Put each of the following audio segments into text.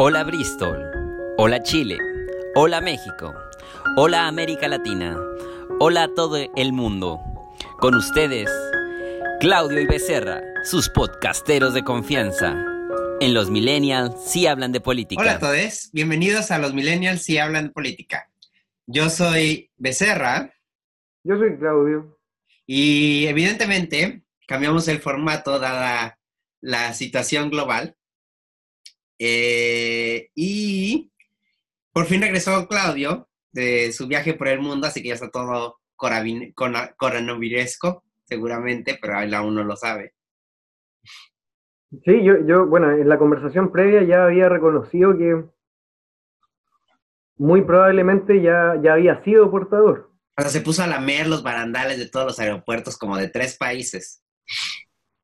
Hola Bristol, hola Chile, hola México, hola América Latina, hola a todo el mundo. Con ustedes, Claudio y Becerra, sus podcasteros de confianza. En los Millennials sí hablan de política. Hola a todos, bienvenidos a los Millennials sí hablan de política. Yo soy Becerra. Yo soy Claudio. Y evidentemente cambiamos el formato dada la situación global. Eh, y por fin regresó Claudio de su viaje por el mundo, así que ya está todo coronavirusco, seguramente, pero él aún no lo sabe. Sí, yo, yo, bueno, en la conversación previa ya había reconocido que muy probablemente ya, ya había sido portador. O sea, se puso a lamer los barandales de todos los aeropuertos como de tres países.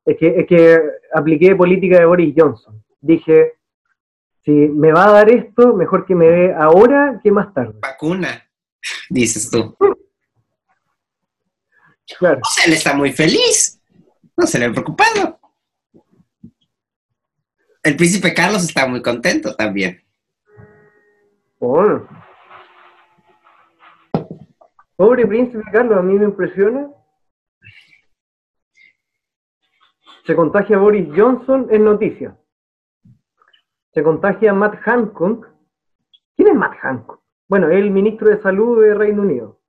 Es que, es que apliqué política de Boris Johnson. Dije, si me va a dar esto, mejor que me dé ahora que más tarde. Vacuna, dices tú. Claro. O sea, él está muy feliz. No se le ha preocupado. El príncipe Carlos está muy contento también. Pobre príncipe Carlos, a mí me impresiona. Se contagia Boris Johnson en noticias se contagia Matt Hancock. ¿Quién es Matt Hancock? Bueno, es el ministro de Salud de Reino Unido.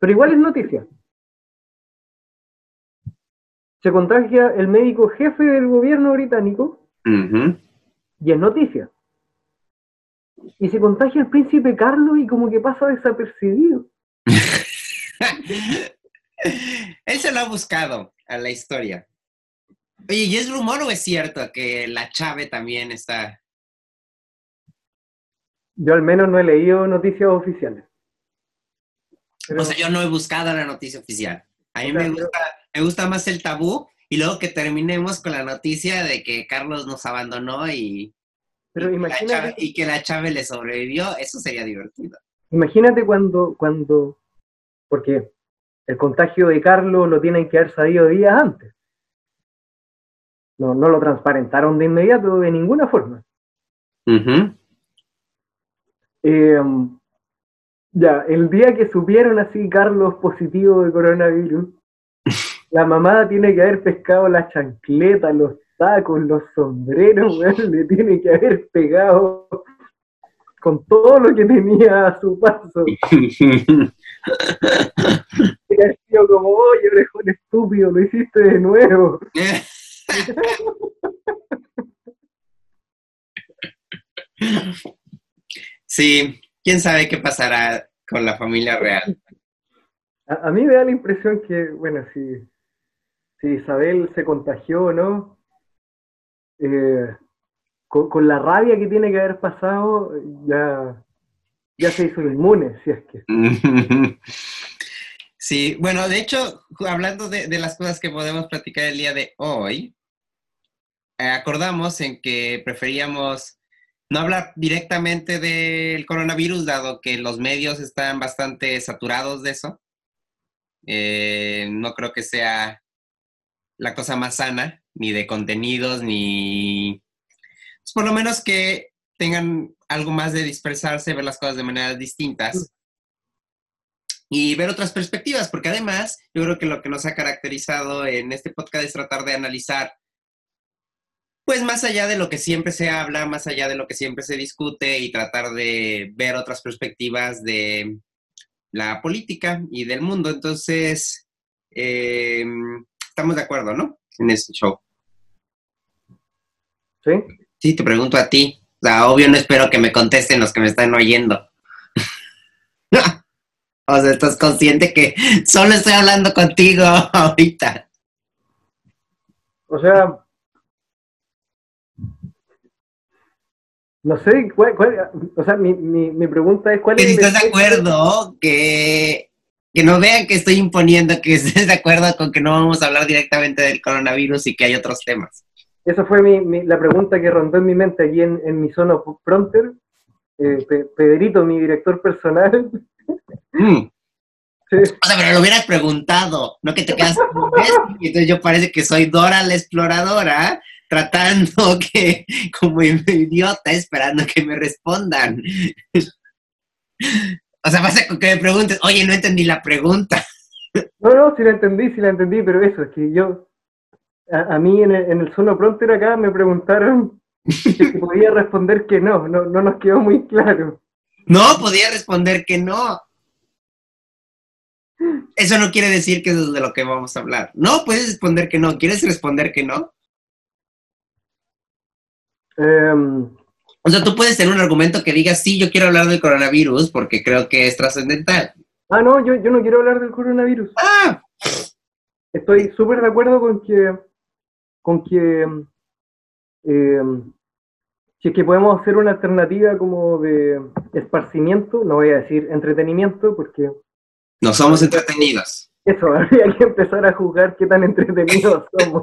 Pero igual es noticia. Se contagia el médico jefe del gobierno británico y es noticia. Y se contagia el príncipe Carlos y como que pasa desapercibido. Él se lo ha buscado a la historia. Oye, ¿y es rumor o es cierto que la Chave también está yo al menos no he leído noticias oficiales. O sea, yo no he buscado la noticia oficial. A mí me, gusta, me gusta más el tabú y luego que terminemos con la noticia de que Carlos nos abandonó y, pero y, que la Chave le sobrevivió, eso sería divertido. Imagínate cuando, cuando, porque el contagio de Carlos lo tienen que haber sabido días antes. No, no lo transparentaron de inmediato de ninguna forma. Em, ya, el día que supieron así Carlos positivo de coronavirus, la mamá tiene que haber pescado las chancletas, los sacos, los sombreros, le tiene que haber pegado con todo lo que tenía a su paso. y ha sido como, oye, orejón estúpido, lo hiciste de nuevo. Sí, quién sabe qué pasará con la familia real. A, mí me da la impresión que, bueno, si, si Isabel se contagió o no, eh, con, la rabia que tiene que haber pasado, ya, ya se hizo inmune, si es que. Sí, bueno, de hecho, hablando de, las cosas que podemos platicar el día de hoy, eh, acordamos en que preferíamos no hablar directamente del coronavirus, dado que los medios están bastante saturados de eso. Eh, no creo que sea la cosa más sana, ni de contenidos, ni... Pues, por lo menos que tengan algo más de dispersarse, ver las cosas de maneras distintas y ver otras perspectivas, porque además yo creo que lo que nos ha caracterizado en este podcast es tratar de analizar pues más allá de lo que siempre se habla, más allá de lo que siempre se discute y tratar de ver otras perspectivas de la política y del mundo. Entonces, eh, estamos de acuerdo, ¿no? En este show. Sí. Sí, te pregunto a ti. O sea, obvio no espero que me contesten los que me están oyendo. o sea, estás consciente que solo estoy hablando contigo ahorita. O sea, No sé, cuál, o sea, mi, mi, pregunta es cuál es... ¿Estás de acuerdo que, que no vean que estoy imponiendo que estés de acuerdo con que no vamos a hablar directamente del coronavirus y que hay otros temas? Esa fue mi, la pregunta que rondó en mi mente allí en, en mi zona fronter. Eh, Pedrito, mi director personal. Mm. O sea, pero lo hubieras preguntado, no que te quedas y entonces yo parece que soy Dora la exploradora tratando que, como idiota, esperando que me respondan. o sea, pasa que me preguntes, oye, no entendí la pregunta. No, no, sí la entendí, sí la entendí, pero eso, es que yo, a, mí en el, en el Sono Pronter acá me preguntaron si podía responder que no, no, no nos quedó muy claro. No, podía responder que no. Eso no quiere decir que es de lo que vamos a hablar. No, puedes responder que no. ¿Quieres responder que no? Em, o sea, tú puedes tener un argumento que diga, sí, yo quiero hablar del coronavirus porque creo que es trascendental. Ah, no, yo, yo no quiero hablar del coronavirus. Ah. Estoy súper de acuerdo con que, con que, eh, si es que podemos hacer una alternativa como de esparcimiento, no voy a decir entretenimiento, porque... No somos entretenidos. Eso, habría que empezar a juzgar qué tan entretenidos somos.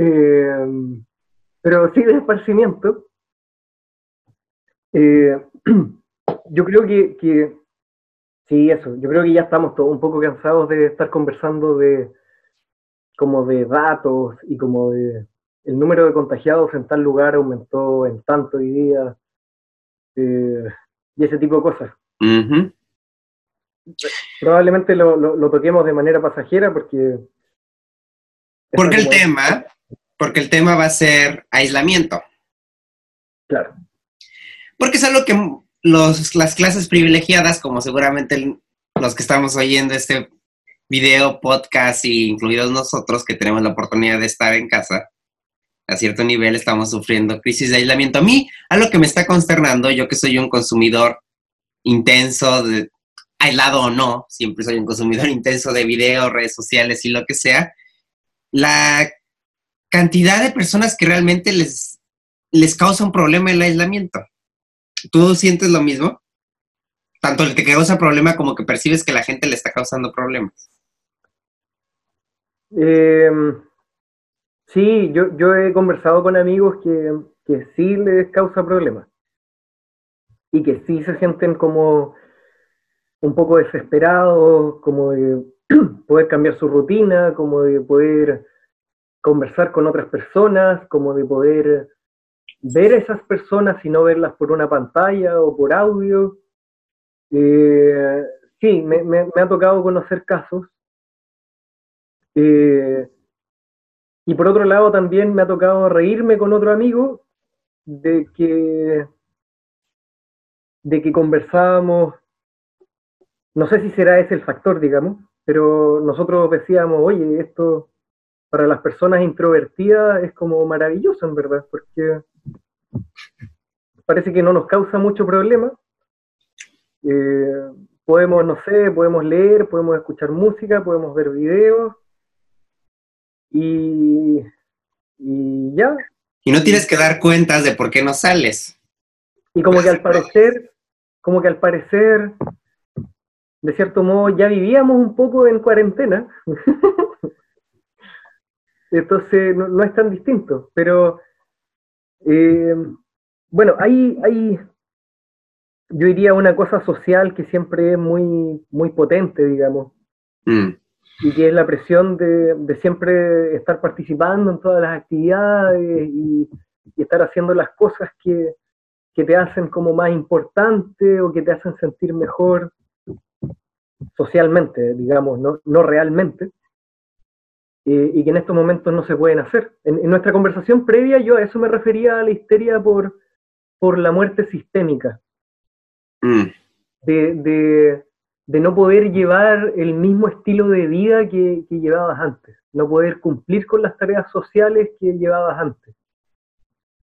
Eh, pero sí de esparcimiento. Eh, yo creo que, que, sí, eso, yo creo que ya estamos todos un poco cansados de estar conversando de como de datos y como de el número de contagiados en tal lugar aumentó en tanto hoy día eh, y ese tipo de cosas. Probablemente lo, lo, toquemos de manera pasajera porque... Porque el tema, porque el tema va a ser aislamiento. Claro. Porque es algo que los, las clases privilegiadas, como seguramente los que estamos oyendo este video, podcast, y incluidos nosotros que tenemos la oportunidad de estar en casa, a cierto nivel estamos sufriendo crisis de aislamiento. A mí, algo que me está consternando, yo que soy un consumidor intenso, de, aislado o no, siempre soy un consumidor intenso de video, redes sociales y lo que sea, la cantidad de personas que realmente les, les causa un problema el aislamiento. ¿Tú sientes lo mismo? Tanto el que causa problema como que percibes que la gente le está causando problemas. Eh, sí, yo, yo he conversado con amigos que, que sí les causa problemas y que sí se sienten como un poco desesperados, como de poder cambiar su rutina, como de poder conversar con otras personas, como de poder ver a esas personas y no verlas por una pantalla o por audio. Eh, sí, me, ha tocado conocer casos. Eh, y por otro lado también me ha tocado reírme con otro amigo de que, de que conversábamos, no sé si será ese el factor, digamos, pero nosotros decíamos, oye, esto para las personas introvertidas es como maravilloso en verdad, porque parece que no nos causa mucho problema. Eh, podemos, no sé, podemos leer, podemos escuchar música, podemos ver videos y, y ya. Y no tienes que dar cuentas de por qué no sales. Y como que al parecer, como que al parecer, de cierto modo, ya vivíamos un poco en cuarentena. Entonces no, es tan distinto, pero eh, bueno, hay, hay, yo diría una cosa social que siempre es muy, muy potente, digamos, mm. y que es la presión de, de, siempre estar participando en todas las actividades y, estar haciendo las cosas que, que te hacen como más importante o que te hacen sentir mejor socialmente, digamos, no, no realmente. Eh, y que en estos momentos no se pueden hacer. En, nuestra conversación previa yo a eso me refería a la histeria por, por la muerte sistémica. Mm. De, de, no poder llevar el mismo estilo de vida que, que, llevabas antes, no poder cumplir con las tareas sociales que llevabas antes.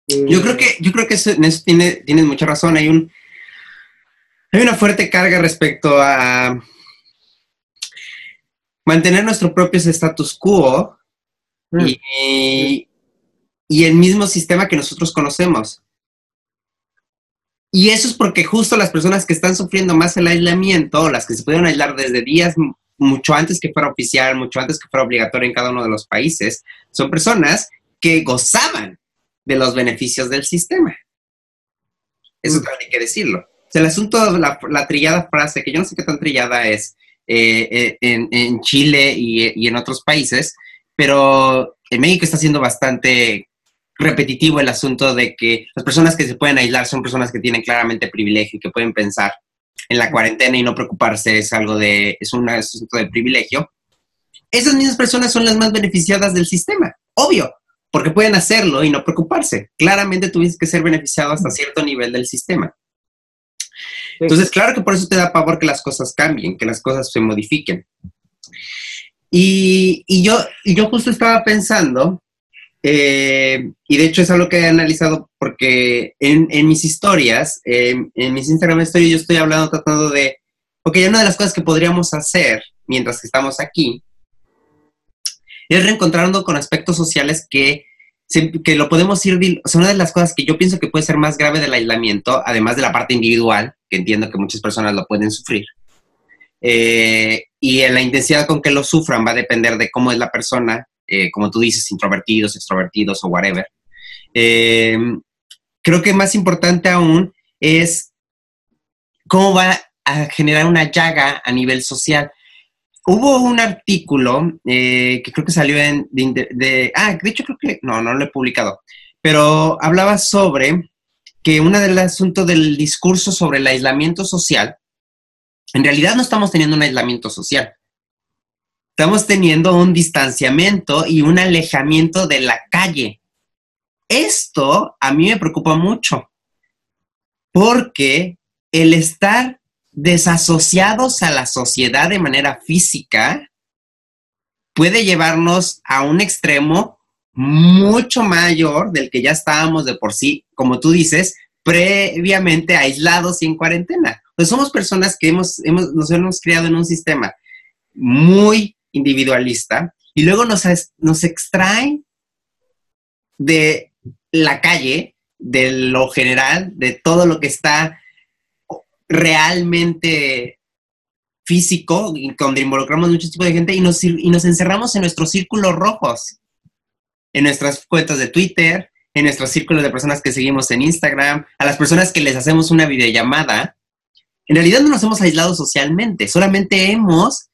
yo creo que, yo creo que eso, en eso tiene, tienes mucha razón. Hay un hay una fuerte carga respecto a mantener nuestro propio status quo mm. y, el mismo sistema que nosotros conocemos. Y eso es porque justo las personas que están sufriendo más el aislamiento, las que se pudieron aislar desde días mucho antes que fuera oficial, mucho antes que fuera obligatorio en cada uno de los países, son personas que gozaban de los beneficios del sistema. Eso mm. también hay que decirlo. el asunto, la, la trillada frase, que yo no sé qué tan trillada es, eh, eh, en, Chile y, en otros países, pero en México está siendo bastante repetitivo el asunto de que las personas que se pueden aislar son personas que tienen claramente privilegio y que pueden pensar en la cuarentena y no preocuparse es algo de, es un asunto de privilegio. Esas mismas personas son las más beneficiadas del sistema, obvio, porque pueden hacerlo y no preocuparse. Claramente tuviste que ser beneficiado hasta cierto nivel del sistema. Entonces, claro que por eso te da pavor que las cosas cambien, que las cosas se modifiquen. Y, yo, yo justo estaba pensando, eh, y de hecho es algo que he analizado porque en, mis historias, en mis Instagram stories, yo estoy hablando, tratando de, ok, una de las cosas que podríamos hacer mientras que estamos aquí es reencontrando con aspectos sociales que, que lo podemos ir, o sea, una de las cosas que yo pienso que puede ser más grave del aislamiento, además de la parte individual, que entiendo que muchas personas lo pueden sufrir, eh, y en la intensidad con que lo sufran va a depender de cómo es la persona, eh, como tú dices, introvertidos, extrovertidos o whatever. Eh, creo que más importante aún es cómo va a generar una llaga a nivel social. Hubo un artículo que creo que salió en, de, ah, de hecho creo que, no, no lo he publicado, pero hablaba sobre que uno del asunto del discurso sobre el aislamiento social en realidad no estamos teniendo un aislamiento social. Estamos teniendo un distanciamiento y un alejamiento de la calle. Esto a mí me preocupa mucho porque el estar desasociados a la sociedad de manera física puede llevarnos a un extremo mucho mayor del que ya estábamos de por sí, como tú dices, previamente aislados y en cuarentena. Pues somos personas que hemos, nos hemos criado en un sistema muy individualista y luego nos, nos extraen de la calle, de lo general, de todo lo que está realmente físico, donde involucramos muchos tipos de gente y nos, y nos encerramos en nuestros círculos rojos, en nuestras cuentas de Twitter, en nuestros círculos de personas que seguimos en Instagram, a las personas que les hacemos una videollamada en realidad no nos hemos aislado socialmente, solamente hemos,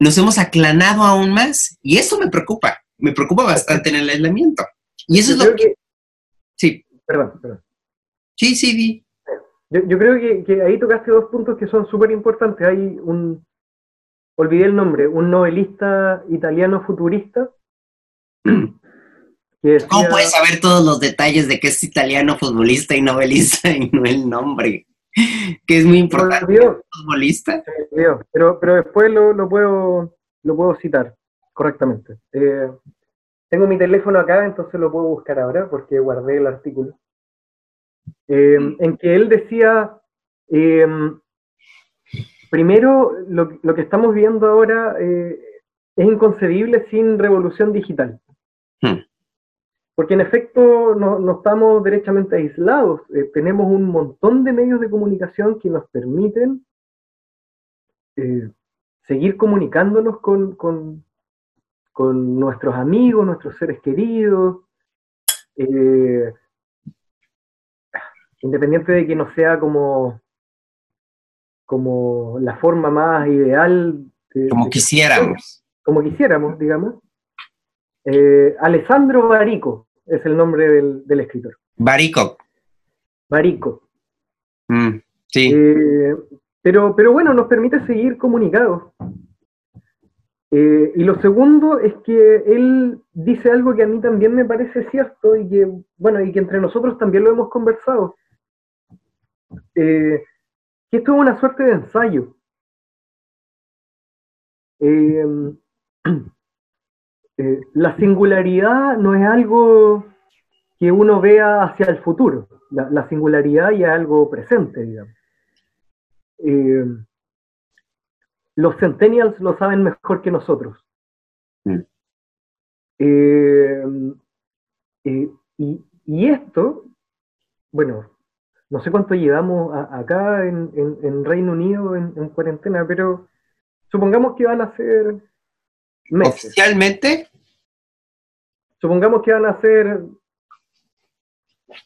nos hemos aclanado aún más y eso me preocupa, me preocupa bastante en el aislamiento. Y eso es lo que... Sí. Perdón, perdón. Sí, sí, di. Yo, creo que, ahí tocaste dos puntos que son súper importantes. Hay un, olvidé el nombre, un novelista italiano futurista. ¿Cómo puedes saber todos los detalles de que es italiano futbolista y novelista y no el nombre? que es muy importante. futbolista. Pero, pero después lo, lo, puedo, lo puedo citar correctamente. Eh, tengo mi teléfono acá, entonces lo puedo buscar ahora porque guardé el artículo. Eh, en que él decía, eh, primero, lo, lo, que estamos viendo ahora es inconcebible sin revolución digital. Hmm. Porque en efecto no, estamos derechamente aislados, eh, tenemos un montón de medios de comunicación que nos permiten eh, seguir comunicándonos con, con, nuestros amigos, nuestros seres queridos, eh, independiente de que no sea como, como la forma más ideal. como quisiéramos. Como quisiéramos, digamos. Alessandro Barico, es el nombre del, escritor. Barico. Barico. Mm, sí. Eh, pero, pero bueno, nos permite seguir comunicados. Eh, y lo segundo es que él dice algo que a mí también me parece cierto y que, bueno, y que entre nosotros también lo hemos conversado. Eh, que esto es una suerte de ensayo. Eh, la singularidad no es algo que uno vea hacia el futuro, la, singularidad ya es algo presente, digamos. Eh, los centennials lo saben mejor que nosotros. Mm. Eh, y, esto, bueno, no sé cuánto llevamos acá en, Reino Unido en, cuarentena, pero supongamos que van a ser ¿Oficialmente? Supongamos que van a ser,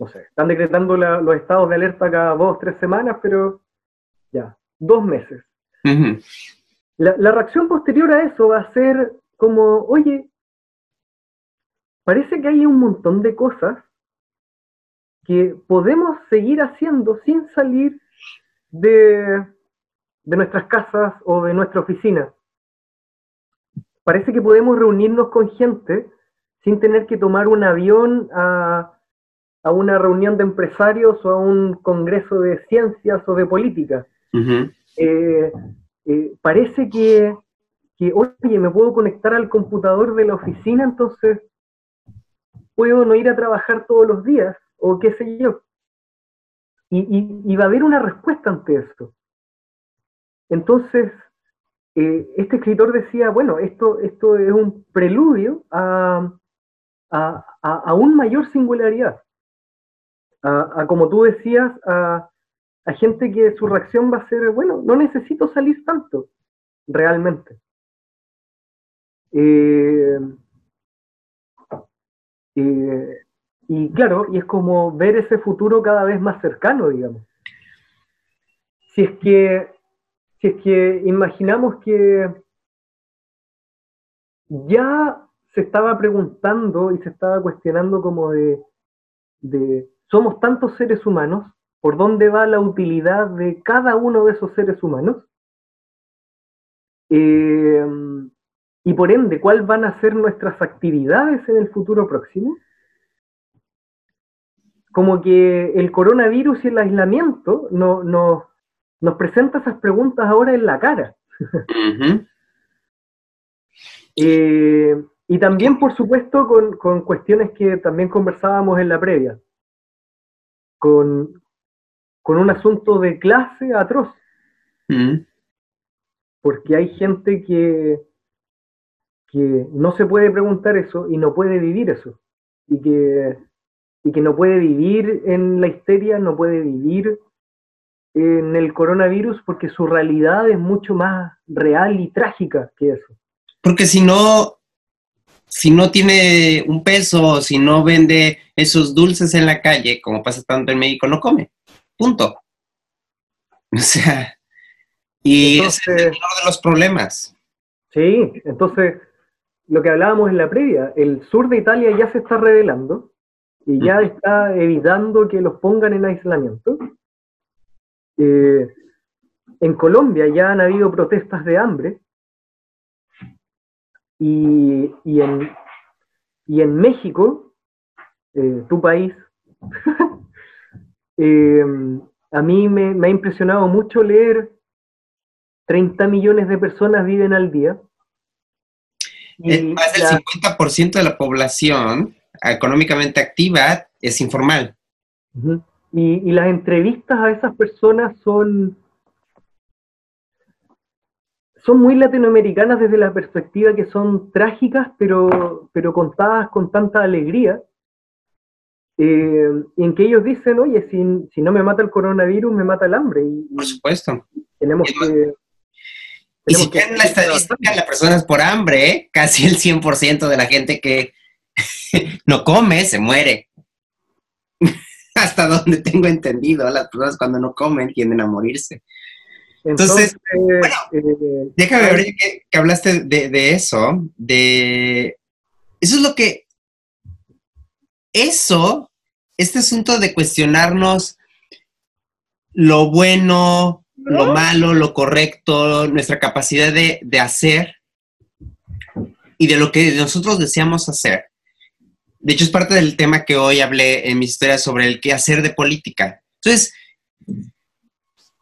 no sé, están decretando los estados de alerta cada dos, tres semanas, pero ya, dos meses. la, reacción posterior a eso va a ser como, oye, parece que hay un montón de cosas que podemos seguir haciendo sin salir de, de nuestras casas o de nuestra oficina. Parece que podemos reunirnos con gente sin tener que tomar un avión a, a una reunión de empresarios o a un congreso de ciencias o de política. Eh, eh, parece que, que, oye, me puedo conectar al computador de la oficina, entonces puedo no ir a trabajar todos los días, o qué sé yo. Y, va a haber una respuesta ante esto. Entonces, eh, este escritor decía, bueno, esto, esto es un preludio a, a, a aún mayor singularidad a, como tú decías, a, gente que su reacción va a ser, bueno, no necesito salir tanto, realmente. Eh, eh, y claro, y es como ver ese futuro cada vez más cercano, digamos. Si es que, si es que imaginamos que ya se estaba preguntando y se estaba cuestionando como de, somos tantos seres humanos, ¿por dónde va la utilidad de cada uno de esos seres humanos? Eh, y por ende, ¿cuáles van a ser nuestras actividades en el futuro próximo? Como que el coronavirus y el aislamiento no, nos presenta esas preguntas ahora en la cara. Eh, y también, por supuesto, con, con, cuestiones que también conversábamos en la previa con, un asunto de clase atroz. Porque hay gente que, que no se puede preguntar eso y no puede vivir eso. Y que, y que no puede vivir en la histeria, no puede vivir en el coronavirus porque su realidad es mucho más real y trágica que eso. Porque si no, si no tiene un peso, si no vende esos dulces en la calle, como pasa tanto en México, no come. Punto. O sea, y es el menor de los problemas. Sí, entonces, lo que hablábamos en la previa, el sur de Italia ya se está revelando y ya está evitando que los pongan en aislamiento. Eh, en Colombia ya han habido protestas de hambre y, y, en, y en México, eh, tu país, eh, a mí me, ha impresionado mucho leer 30 millones de personas viven al día. Y más del 50% de la población económicamente activa es informal. y, y, las entrevistas a esas personas son son muy latinoamericanas desde la perspectiva que son trágicas, pero, pero contadas con tanta alegría, eh, en que ellos dicen, oye, si, si, no me mata el coronavirus, me mata el hambre. Y, por supuesto. Tenemos que... Y si tienen la estadística las personas por hambre, casi el 100% de la gente que no come se muere. Hasta donde tengo entendido, las personas cuando no comen tienden a morirse. Entonces, bueno, eh, déjame ver que, hablaste de, eso, de... Eso es lo que... Eso, este asunto de cuestionarnos lo bueno, lo malo, lo correcto, nuestra capacidad de, de hacer y de lo que nosotros deseamos hacer. De hecho, es parte del tema que hoy hablé en mi historia sobre el qué hacer de política. Entonces,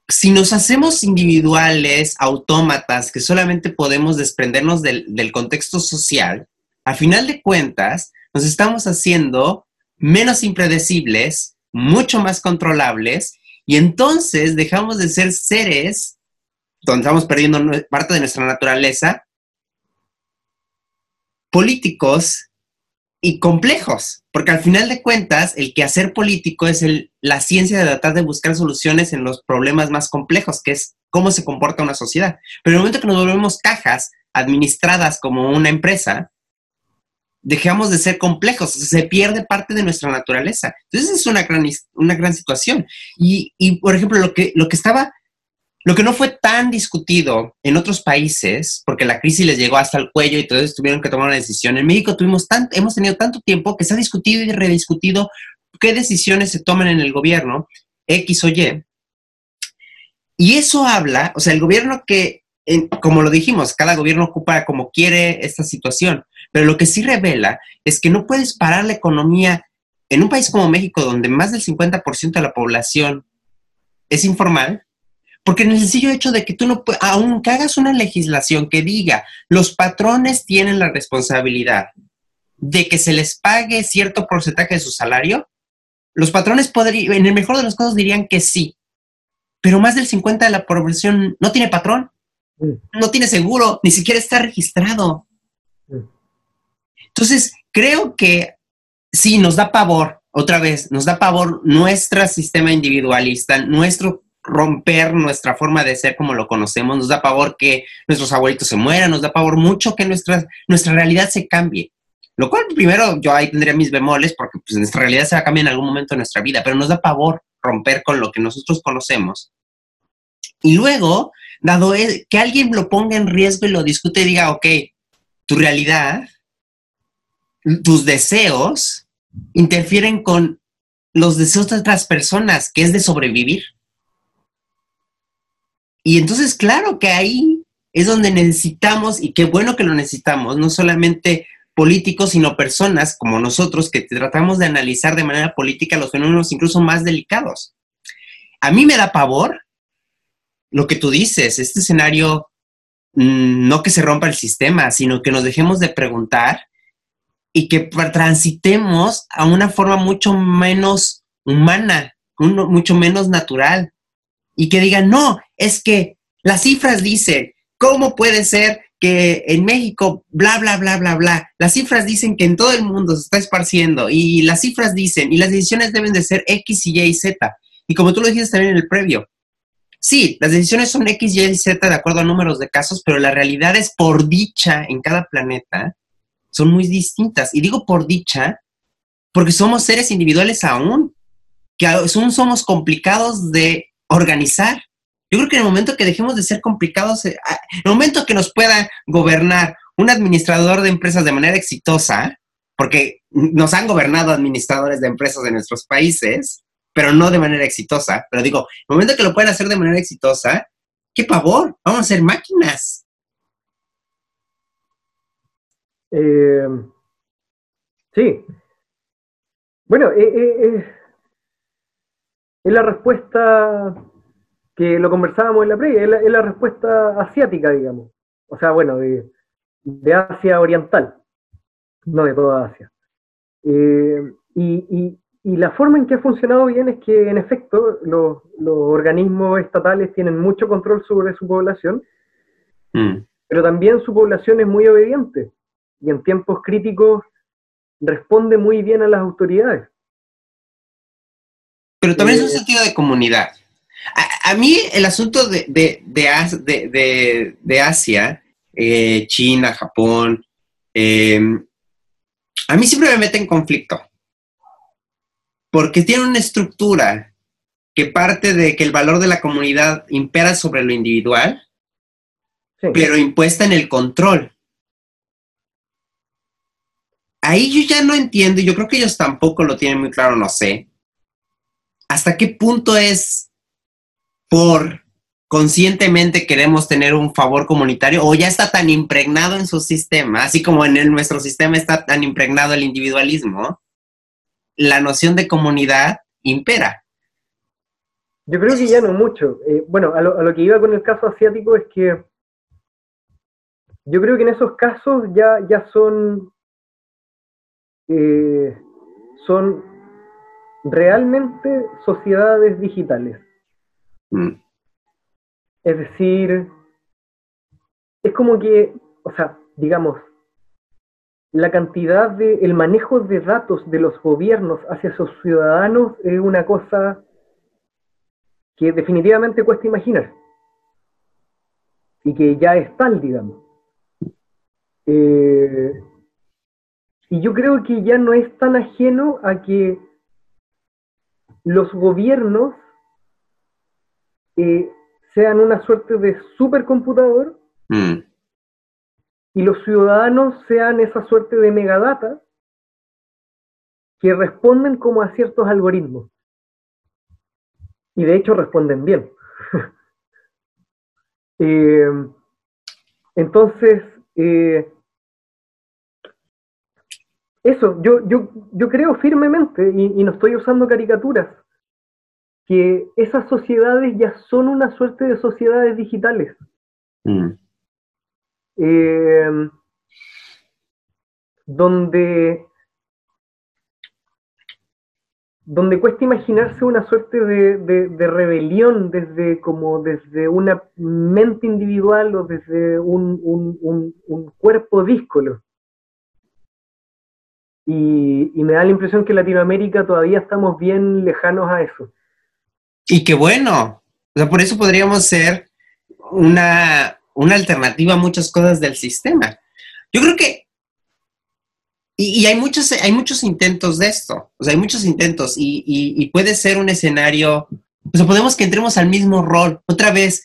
si nos hacemos individuales, autómatas, que solamente podemos desprendernos del, contexto social, a final de cuentas, nos estamos haciendo menos impredecibles, mucho más controlables, y entonces dejamos de ser seres donde estamos perdiendo parte de nuestra naturaleza, políticos y complejos, porque al final de cuentas el quehacer político es la ciencia de tratar de buscar soluciones en los problemas más complejos, que es cómo se comporta una sociedad. Pero en el momento que nos volvemos cajas administradas como una empresa, dejamos de ser complejos, se pierde parte de nuestra naturaleza. Entonces es una gran, una gran situación. Y, por ejemplo, lo que, lo que estaba Lo que no fue tan discutido en otros países, porque la crisis les llegó hasta el cuello y todos tuvieron que tomar una decisión. En México tuvimos tan, hemos tenido tanto tiempo que se ha discutido y rediscutido qué decisiones se toman en el gobierno, X o Y. Y eso habla, o sea, el gobierno que, como lo dijimos, cada gobierno ocupa como quiere esta situación, pero lo que sí revela es que no puedes parar la economía en un país como México, donde más del 50% de la población es informal, porque en el sencillo hecho de que tú no puedes, aunque hagas una legislación que diga, los patrones tienen la responsabilidad de que se les pague cierto porcentaje de su salario, los patrones podrían, en el mejor de los casos dirían que sí, pero más del 50% de la población no tiene patrón, no tiene seguro, ni siquiera está registrado. Entonces, creo que sí, nos da pavor, otra vez, nos da pavor nuestro sistema individualista, nuestro romper nuestra forma de ser como lo conocemos, nos da pavor que nuestros abuelitos se mueran, nos da pavor mucho que nuestra, nuestra realidad se cambie. Lo cual primero yo ahí tendría mis bemoles porque pues, nuestra realidad se va a cambiar en algún momento de nuestra vida, pero nos da pavor romper con lo que nosotros conocemos. Y luego, dado que alguien lo ponga en riesgo y lo discute y diga, ok, tu realidad, tus deseos interfieren con los deseos de otras personas, que es de sobrevivir. Y entonces, claro que ahí es donde necesitamos, y qué bueno que lo necesitamos, no solamente políticos, sino personas como nosotros que tratamos de analizar de manera política los fenómenos incluso más delicados. A mí me da pavor lo que tú dices, este escenario, mm, no que se rompa el sistema, sino que nos dejemos de preguntar y que transitemos a una forma mucho menos humana, mucho menos natural y que digan, no, es que las cifras dicen, ¿cómo puede ser que en México, bla, bla, bla, bla, bla, las cifras dicen que en todo el mundo se está esparciendo y las cifras dicen, y las decisiones deben de ser X, Y y Z. Y como tú lo dijiste también en el previo, sí, las decisiones son X, Y y Z de acuerdo a números de casos, pero la realidad es por dicha en cada planeta, son muy distintas. Y digo por dicha porque somos seres individuales aún, que aún somos complicados de organizar. Yo creo que en el momento que dejemos de ser complicados, eh, en el momento que nos pueda gobernar un administrador de empresas de manera exitosa, porque nos han gobernado administradores de empresas de nuestros países, pero no de manera exitosa, pero digo, el momento que lo puedan hacer de manera exitosa, qué pavor, vamos a ser máquinas. Eh, sí. Bueno, eh, eh es la respuesta que lo conversábamos en la previa, es la, respuesta asiática, digamos. O sea, bueno, de, Asia Oriental, no de toda Asia. Eh, y, la forma en que ha funcionado bien es que, en efecto, los, organismos estatales tienen mucho control sobre su población, mm. pero también su población es muy obediente y en tiempos críticos responde muy bien a las autoridades. Pero también es un eh, sentido de comunidad. A, mí el asunto de, de, Asia, eh, China, Japón, em, a mí siempre me mete en conflicto. Porque tiene una estructura que parte de que el valor de la comunidad impera sobre lo individual, pero impuesta en el control. Ahí yo ya no entiendo, yo creo que ellos tampoco lo tienen muy claro, no sé, hasta qué punto es por conscientemente queremos tener un favor comunitario o ya está tan impregnado en su sistema, así como en nuestro sistema está tan impregnado el individualismo, la noción de comunidad impera. Yo creo que ya no mucho. Eh, bueno, a lo, que iba con el caso asiático es que yo creo que en esos casos ya, ya son, eh, son realmente sociedades digitales. Mm. Es decir, es como que, o sea, digamos, la cantidad de, el manejo de datos de los gobiernos hacia sus ciudadanos es una cosa que definitivamente cuesta imaginar. Y que ya es tal, digamos. Eh, y yo creo que ya no es tan ajeno a que los gobiernos eh, sean una suerte de supercomputador Mm. y los ciudadanos sean esa suerte de megadata que responden como a ciertos algoritmos. Y de hecho responden bien. Eh, entonces, eh, eso, yo, yo, yo creo firmemente, y, y no estoy usando caricaturas, que esas sociedades ya son una suerte de sociedades digitales. Mm. eh, donde, donde cuesta imaginarse una suerte de, de- de rebelión desde, como desde una mente individual o desde un, un- un- un cuerpo díscolo. Y, me da la impresión que Latinoamérica todavía estamos bien lejanos a eso. Y qué bueno. O sea, por eso podríamos ser una, una alternativa a muchas cosas del sistema. Yo creo que. Y, y hay, muchos, hay muchos intentos de esto. O sea, hay muchos intentos. Y, y- y puede ser un escenario. O sea, podemos que entremos al mismo rol. Otra vez.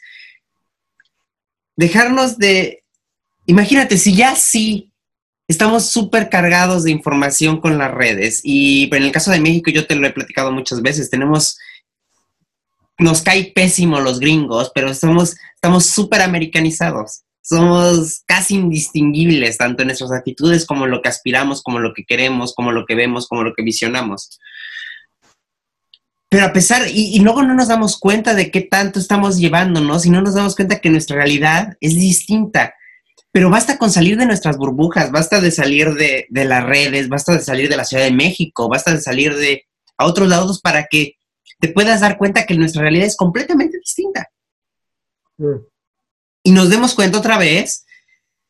Dejarnos de. Imagínate, si ya sí estamos súper cargados de información con las redes. Y en el caso de México, yo te lo he platicado muchas veces. Tenemos nos cae pésimo los gringos, pero somos, estamos súper americanizados. Somos casi indistinguibles, tanto en nuestras actitudes como en lo que aspiramos, como lo que queremos, como lo que vemos, como lo que visionamos. Pero a pesar, y, y luego no nos damos cuenta de qué tanto estamos llevándonos y no nos damos cuenta que nuestra realidad es distinta. Pero basta con salir de nuestras burbujas, basta de salir de, de las redes, basta de salir de la Ciudad de México, basta de salir de a otros lados para que te puedas dar cuenta que nuestra realidad es completamente distinta. Mm. Y nos demos cuenta otra vez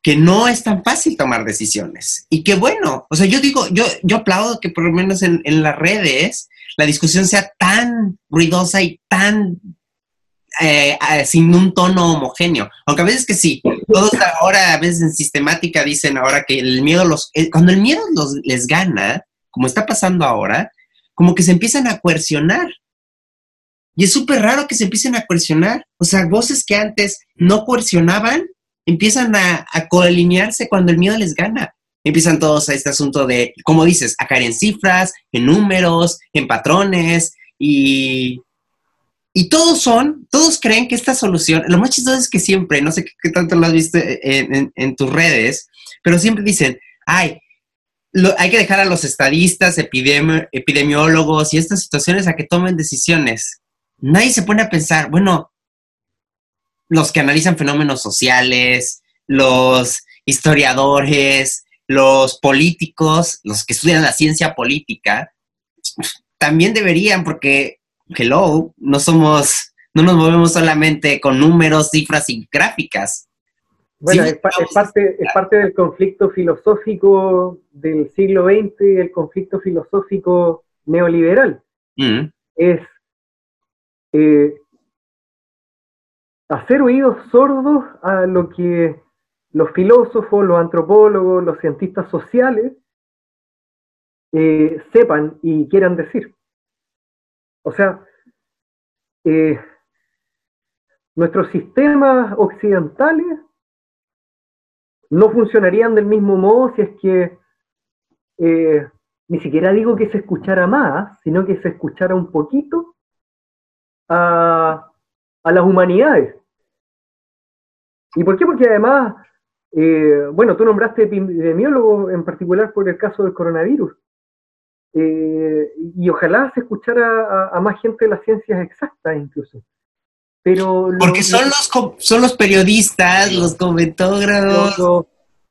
que no es tan fácil tomar decisiones. Y que bueno, o sea, yo digo, yo, yo aplaudo que por lo menos en, en las redes la discusión sea tan ruidosa y tan eh, eh, sin un tono homogéneo. Aunque a veces que sí, todos ahora, a veces en sistemática dicen ahora que el miedo los, eh, cuando el miedo los, les gana, como está pasando ahora, como que se empiezan a coercionar. Y es súper raro que se empiecen a coercionar. O sea, voces que antes no coercionaban empiezan a, a coalinearse cuando el miedo les gana. Empiezan todos a este asunto de, como dices, a caer en cifras, en números, en patrones y, y todos son, todos creen que esta solución, lo más chistoso es que siempre, no sé qué, tanto lo has visto en, en- en tus redes, pero siempre dicen, ay, lo- hay que dejar a los estadistas, epidemi- epidemiólogos y estas situaciones a que tomen decisiones. Nadie se pone a pensar, bueno, los que analizan fenómenos sociales, los historiadores, los políticos, los que estudian la ciencia política, también deberían, porque, hello, no somos, no nos movemos solamente con números, cifras y gráficas. Bueno, Sí, es, pa- es vamos. parte, es parte del conflicto filosófico del siglo XX, el conflicto filosófico neoliberal. Mm, Es eh, hacer oídos sordos a lo que los filósofos, los antropólogos, los cientistas sociales eh, sepan y quieran decir. O sea, eh, nuestros sistemas occidentales no funcionarían del mismo modo si es que eh, ni siquiera digo que se escuchara más, sino que se escuchara un poquito a, a las humanidades. ¿Y por qué? Porque además, eh, bueno, tú nombraste epidemiólogos en particular por el caso del coronavirus. Eh, y ojalá se escuchara a, a más gente de las ciencias exactas incluso. Pero lo- Porque son los, son los periodistas, los lo- comentógrafos, lo-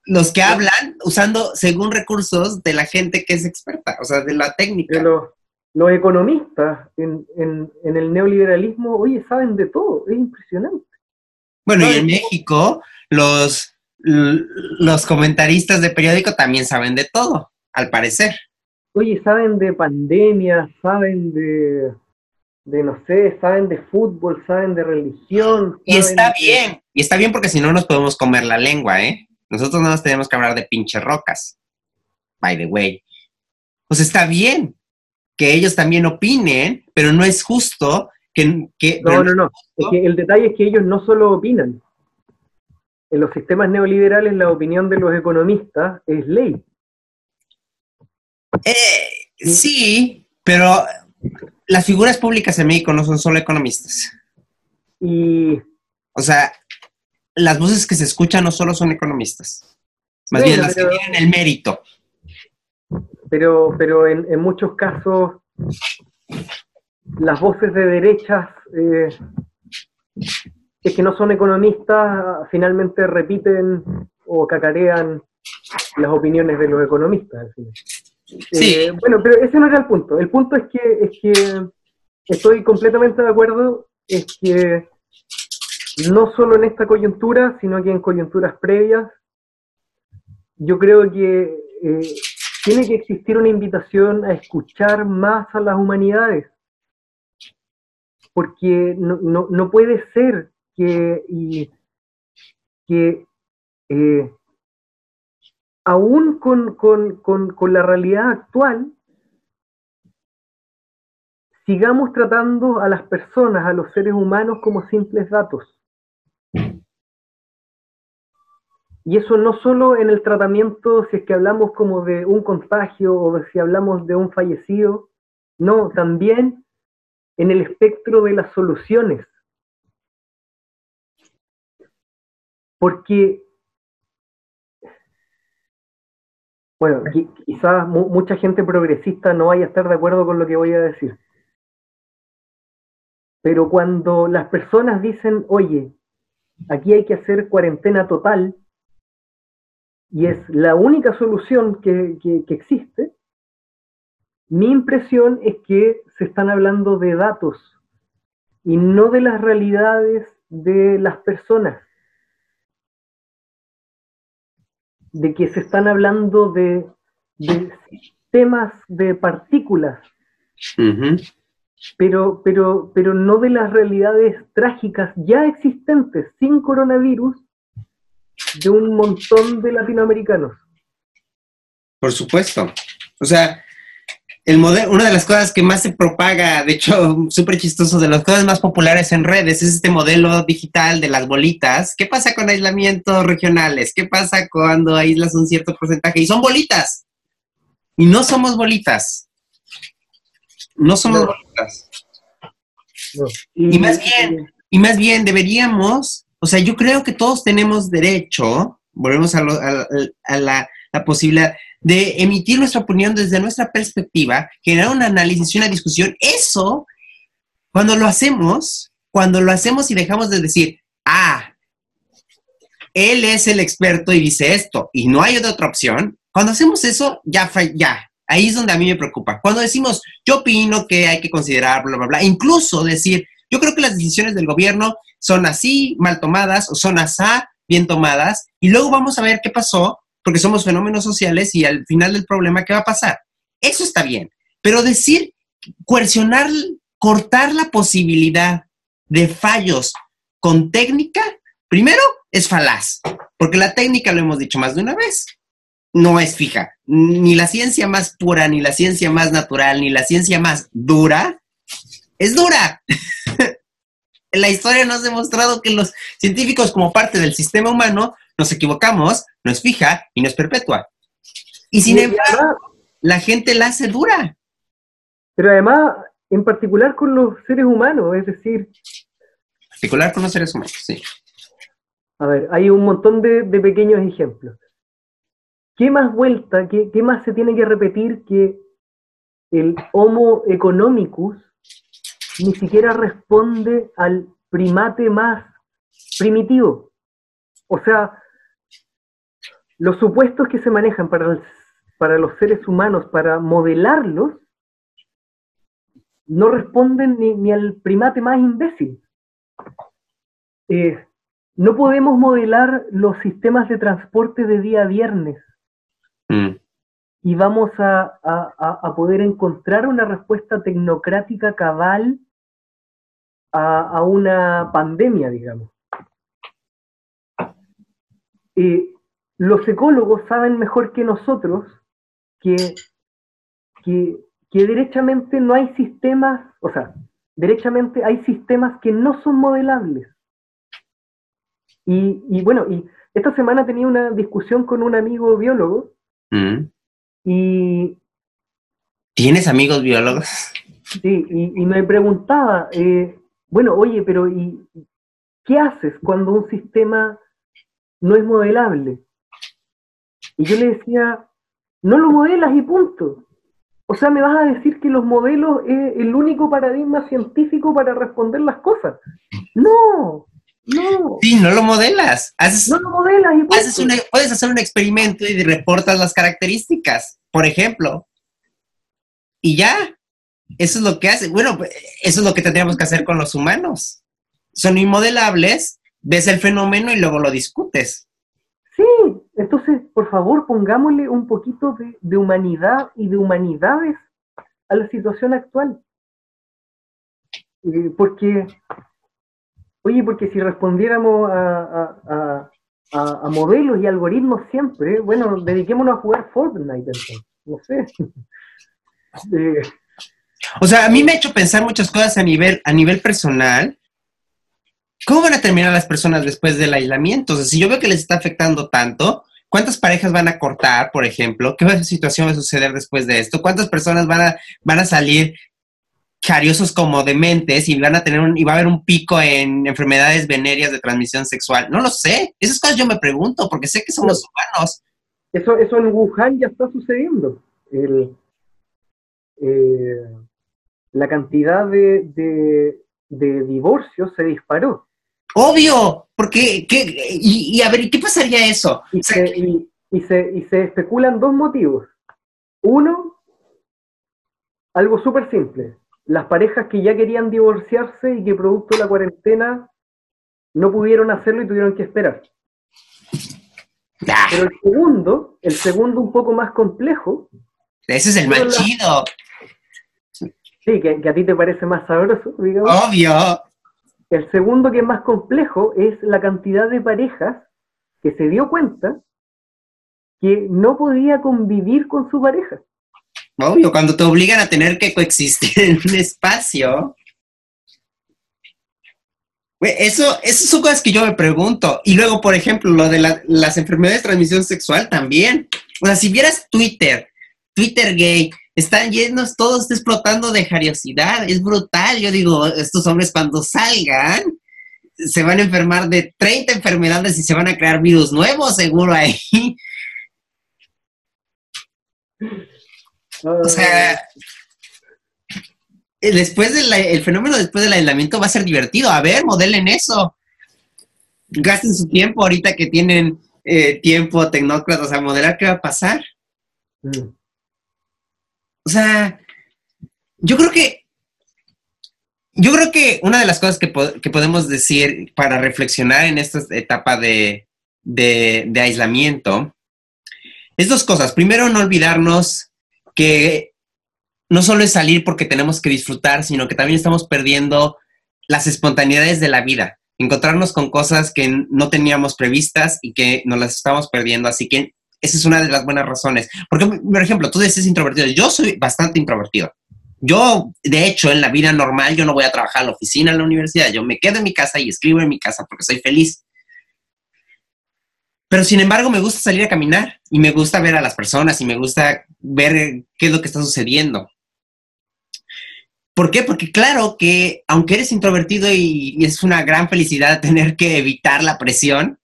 los que hablan usando según recursos de la gente que es experta, o sea, de la técnica. de los, los economistas en, en- en el neoliberalismo, oye, saben de todo, es impresionante. Bueno, y en México, los, los comentaristas de periódico también saben de todo, al parecer. Oye, saben de pandemia, saben de, de no sé, saben de fútbol, saben de religión. Y está de- bien, y está bien porque si no nos podemos comer la lengua, ¿eh? Nosotros no nos tenemos que hablar de pinches rocas, by the way. Pues está bien que ellos también opinen, pero no es justo que que... que no, no, no. el detalle es que ellos no solo opinan. En los sistemas neoliberales la opinión de los economistas es ley. Eh, sí, pero las figuras públicas en México no son solo economistas. Y... O sea, las voces que se escuchan no solo son economistas. Más bien las que tienen el mérito. Pero, pero en, muchos casos las voces de derechas eh, es que no son economistas, finalmente repiten o cacarean las opiniones de los economistas. Sí. Eh, bueno, pero ese no era el punto. El punto es que, es que estoy completamente de acuerdo, es que no solo en esta coyuntura, sino que en coyunturas previas, yo creo que eh, tiene que existir una invitación a escuchar más a las humanidades, porque no, puede ser que, que eh, aún con, con la realidad actual, sigamos tratando a las personas, a los seres humanos como simples datos. Y eso no solo en el tratamiento, si es que hablamos como de un contagio o si hablamos de un fallecido, no, también en el espectro de las soluciones. Porque, bueno, quizás mucha gente progresista no vaya a estar de acuerdo con lo que voy a decir. Pero cuando las personas dicen, oye, aquí hay que hacer cuarentena total, y es la única solución que, existe, mi impresión es que se están hablando de datos y no de las realidades de las personas. De que se están hablando de, sistemas de partículas, pero, pero, pero no de las realidades trágicas ya existentes sin coronavirus de un montón de latinoamericanos. Por supuesto. O sea, el modelo, una de las cosas que más se propaga, de hecho, súper chistoso, de las cosas más populares en redes, es este modelo digital de las bolitas. ¿Qué pasa con aislamientos regionales? ¿Qué pasa cuando aíslas un cierto porcentaje? Y son bolitas. Y no somos bolitas. No somos bolitas. Y, más bien, y más bien deberíamos o sea, yo creo que todos tenemos derecho, volvemos a, la, posibilidad de emitir nuestra opinión desde nuestra perspectiva, generar un análisis y una discusión. Eso, cuando lo hacemos, cuando lo hacemos y dejamos de decir, ah, él es el experto y dice esto, y no hay otra opción, cuando hacemos eso, ya, ya, ahí es donde a mí me preocupa. Cuando decimos, yo opino que hay que considerar, bla, bla, bla, incluso decir, yo creo que las decisiones del gobierno son así mal tomadas o son asá bien tomadas y luego vamos a ver qué pasó porque somos fenómenos sociales y al final del problema, ¿qué va a pasar? Eso está bien, pero decir, coercionar, cortar la posibilidad de fallos con técnica, primero es falaz, porque la técnica, lo hemos dicho más de una vez, no es fija. Ni la ciencia más pura, ni la ciencia más natural, ni la ciencia más dura, es dura. la historia nos ha demostrado que los científicos, como parte del sistema humano, nos equivocamos, no es fija y no es perpetua. Y sin embargo, la gente la hace dura. Pero además, en particular con los seres humanos, es decir... Particular con los seres humanos, sí. A ver, hay un montón de, pequeños ejemplos. ¿Qué más vuelta, qué, qué más se tiene que repetir que el Homo economicus ni siquiera responde al primate más primitivo. O sea, los supuestos que se manejan para, para los seres humanos, para modelarlos, no responden ni, al primate más imbécil. Eh, no podemos modelar los sistemas de transporte de día viernes. Mm y vamos a, poder encontrar una respuesta tecnocrática cabal a, una pandemia, digamos. Eh, los ecólogos saben mejor que nosotros que, que, derechamente no hay sistemas, o sea, derechamente hay sistemas que no son modelables. Y, y bueno, y esta semana tenía una discusión con un amigo biólogo Mm. y, ¿Tienes amigos biólogos? sí, y, y me preguntaba, eh, bueno, oye, pero ¿y qué haces cuando un sistema no es modelable? Y yo le decía, no lo modelas y punto. O sea, me vas a decir que los modelos es el único paradigma científico para responder las cosas. No, no, Sí, no lo modelas. Haces, no lo modelas y haces una- puedes hacer un experimento y reportas las características, por ejemplo. Y ya. Eso es lo que hace. Bueno, eso es lo que tendríamos que hacer con los humanos. Son inmodelables, ves el fenómeno y luego lo discutes. Sí, entonces, por favor, pongámosle un poquito de, de humanidad y de humanidades a la situación actual. Eh, porque, oye, porque si respondiéramos a, a- a- a- modelos y algoritmos siempre, bueno, dediquémonos a jugar Fortnite entonces, no sé. Eh, O sea, a mí me ha hecho pensar muchas cosas a nivel, a nivel personal. ¿Cómo van a terminar las personas después del aislamiento? O sea, si yo veo que les está afectando tanto, ¿cuántas parejas van a cortar, por ejemplo? ¿Qué situación va a suceder después de esto? ¿Cuántas personas van a, van a salir cariosos como dementes y van a tener un, y va a haber un pico en enfermedades venéreas de transmisión sexual? No lo sé. Esas cosas yo me pregunto, porque sé que somos humanos. eso, eso en Wuhan ya está sucediendo. El, eh, la cantidad de, de- de divorcios se disparó. Obvio, porque, ¿qué? Y, y a ver, ¿y qué pasaría eso? Y O sea, se, y, y se, y se especulan dos motivos. Uno, algo súper simple. Las parejas que ya querían divorciarse y que producto de la cuarentena no pudieron hacerlo y tuvieron que esperar. ah, Pero el segundo, el segundo un poco más complejo, ese es el más chido. sí, que, que a ti te parece más sabroso, digamos. Obvio. El segundo que es más complejo es la cantidad de parejas que se dio cuenta que no podía convivir con su pareja. Obvio, cuando te obligan a tener que coexistir en un espacio. Eso, esas son cosas que yo me pregunto. Y luego, por ejemplo, lo de la- las enfermedades de transmisión sexual también. O sea, si vieras Twitter, Twitter gay, están llenos, todos explotando de jariosidad. Es brutal. Yo digo, estos hombres cuando salgan se van a enfermar de 30 enfermedades y se van a crear virus nuevos, seguro ahí. O sea, después del el fenómeno después del aislamiento va a ser divertido. A ver, modelen eso. Gasten su tiempo ahorita que tienen eh, tiempo tecnócratas a modelar qué va a pasar. Mm. O sea, yo creo que yo creo que una de las cosas que, que podemos decir para reflexionar en esta etapa de, de- aislamiento es dos cosas. Primero, no olvidarnos que no solo es salir porque tenemos que disfrutar, sino que también estamos perdiendo las espontaneidades de la vida. Encontrarnos con cosas que no teníamos previstas y que nos las estamos perdiendo. Así que esa es una de las buenas razones. Porque, por ejemplo, tú dices introvertido. Yo soy bastante introvertido. Yo, de hecho, en la vida normal, yo no voy a trabajar a la oficina, a la universidad. Yo me quedo en mi casa y escribo en mi casa porque soy feliz. Pero sin embargo, me gusta salir a caminar y me gusta ver a las personas y me gusta ver qué es lo que está sucediendo. ¿Por qué? Porque claro que aunque eres introvertido y es una gran felicidad tener que evitar la presión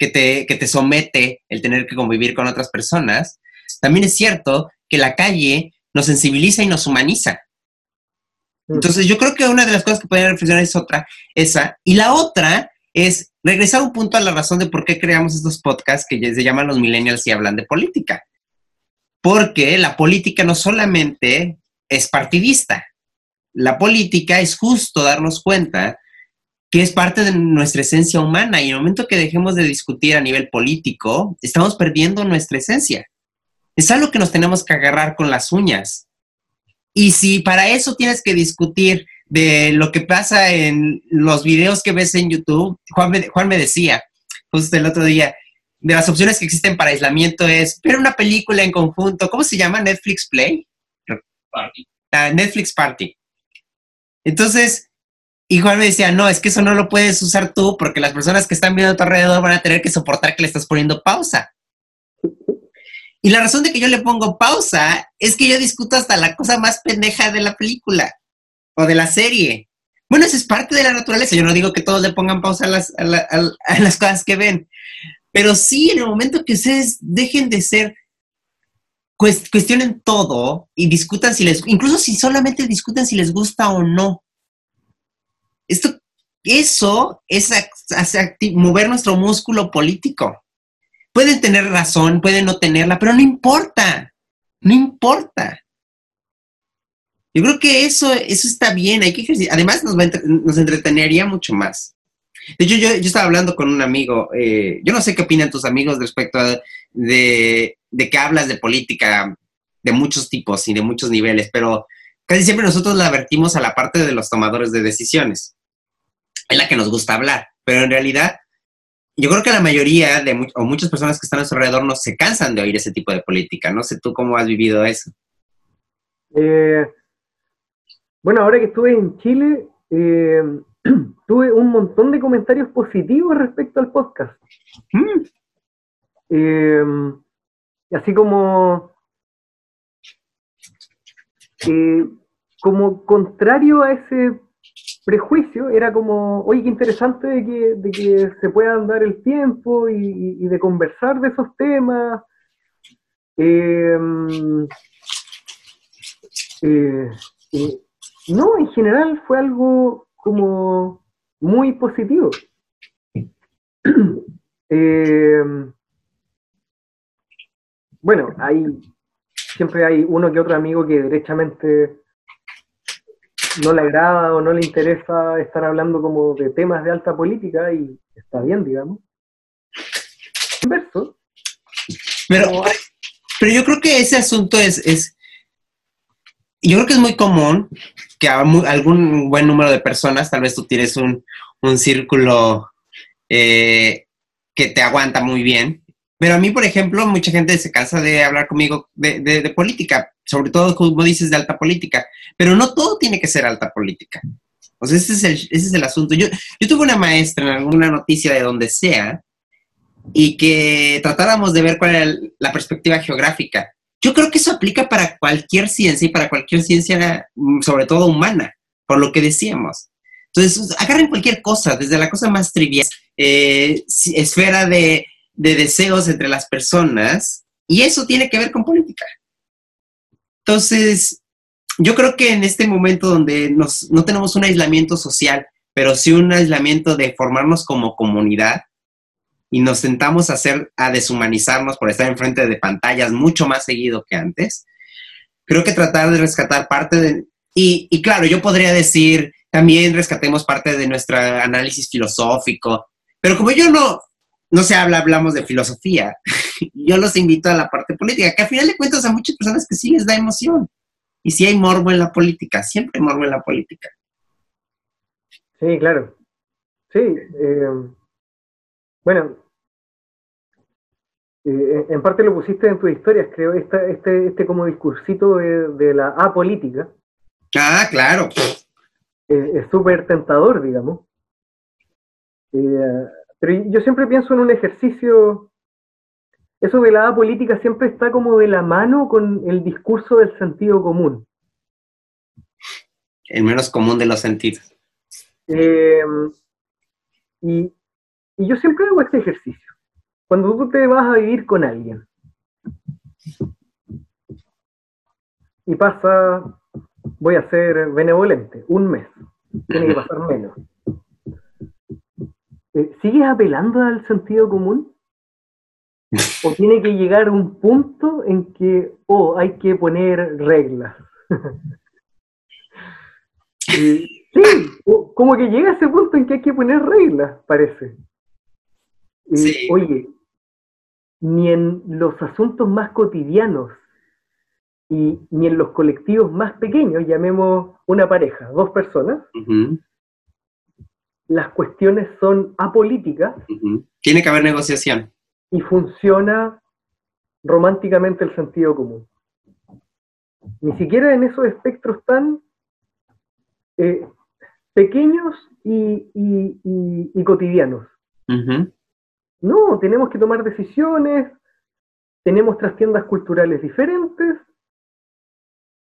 que te, que te somete el tener que convivir con otras personas, también es cierto que la calle nos sensibiliza y nos humaniza. Mm. Entonces yo creo que una de las cosas que podrían reflexionar es otra, esa. Y la otra es regresar un punto a la razón de por qué creamos estos podcasts que se llaman los millennials y hablan de política. Porque la política no solamente es partidista, la política es justo darnos cuenta que es parte de nuestra esencia humana y en el momento que dejemos de discutir a nivel político, estamos perdiendo nuestra esencia. Es algo que nos tenemos que agarrar con las uñas. Y si para eso tienes que discutir de lo que pasa en los videos que ves en YouTube, Juan me, Juan me decía, justo el otro día, de las opciones que existen para aislamiento es ver una película en conjunto, ¿cómo se llama? Netflix Play. Party. Ah, Netflix Party. Entonces, igual me decía, no, es que eso no lo puedes usar tú porque las personas que están viendo a tu alrededor van a tener que soportar que le estás poniendo pausa. Y la razón de que yo le pongo pausa es que yo discuto hasta la cosa más pendeja de la película o de la serie. Bueno, eso es parte de la naturaleza. Yo no digo que todos le pongan pausa a las, a las cosas que ven, pero sí en el momento que ustedes dejen de ser cuestionen todo y discutan si les, incluso si solamente discutan si les gusta o no. Esto, eso es mover nuestro músculo político. Pueden tener razón, pueden no tenerla, pero no importa, no importa. Yo creo que eso, eso está bien, hay que Además, nos, nos entretenería mucho más. De hecho, yo, yo estaba hablando con un amigo, eh, yo no sé qué opinan tus amigos respecto a de, de que hablas de política de muchos tipos y de muchos niveles, pero casi siempre nosotros la vertimos a la parte de los tomadores de decisiones. Es la que nos gusta hablar, pero en realidad yo creo que la mayoría de o muchas personas que están a nuestro alrededor no se cansan de oír ese tipo de política. No sé tú cómo has vivido eso. Eh, bueno, ahora que estuve en Chile, eh, tuve un montón de comentarios positivos respecto al podcast. Mm. Eh, así como, como contrario a ese prejuicio, era como, oye, qué interesante de que, de que se puedan dar el tiempo y, de conversar de esos temas. Eh, no, en general fue algo como muy positivo. bueno, hay siempre hay uno que otro amigo que derechamente no le agrada o no le interesa estar hablando como de temas de alta política y está bien, digamos. Inverso. Pero, pero yo creo que ese asunto es, es, yo creo que es muy común que a algún buen número de personas, tal vez tú tienes un, un círculo eh, que te aguanta muy bien, pero a mí, por ejemplo, mucha gente se cansa de hablar conmigo de, política, sobre todo, como dices, de alta política. Pero no todo tiene que ser alta política. O ese es el, ese es el asunto. Yo, yo tuve una maestra en alguna noticia de donde sea y que tratáramos de ver cuál era la perspectiva geográfica. Yo creo que eso aplica para cualquier ciencia y para cualquier ciencia, mm, sobre todo humana, por lo que decíamos. Entonces, agarren cualquier cosa, desde la cosa más trivial, eh, esfera de de deseos entre las personas y eso tiene que ver con política. Entonces, yo creo que en este momento donde nos, no tenemos un aislamiento social, pero sí un aislamiento de formarnos como comunidad y nos sentamos a hacer, a deshumanizarnos por estar enfrente de pantallas mucho más seguido que antes, creo que tratar de rescatar parte de... Y, y claro, yo podría decir, también rescatemos parte de nuestro análisis filosófico, pero como yo no, no se habla, hablamos de filosofía. Yo los invito a la parte política, que al final de cuentas a muchas personas que sí les da emoción. Y si hay morbo en la política, siempre hay morbo en la política. Sí, claro. Sí, eh, bueno, eh, en parte lo pusiste en tus historias, creo, este, este como discursito de, la apolítica. Ah, claro. Eh, es súper tentador, digamos. Pero yo siempre pienso en un ejercicio, eso de la política siempre está como de la mano con el discurso del sentido común. El menos común de los sentidos. Eh, y, y yo siempre hago este ejercicio. Cuando tú te vas a vivir con alguien y pasa, voy a ser benevolente, un mes, tiene que pasar menos. Eh, ¿sigues apelando al sentido común? ¿O tiene que llegar un punto en que, oh, hay que poner reglas? Eh, sí, como que llega ese punto en que hay que poner reglas, parece. Eh, oye, ni en los asuntos más cotidianos y ni en los colectivos más pequeños, llamemos una pareja, dos personas, las cuestiones son apolíticas. Tiene que haber negociación. Y funciona románticamente el sentido común. Ni siquiera en esos espectros tan eh, pequeños y, cotidianos. No, tenemos que tomar decisiones, tenemos trastiendas culturales diferentes,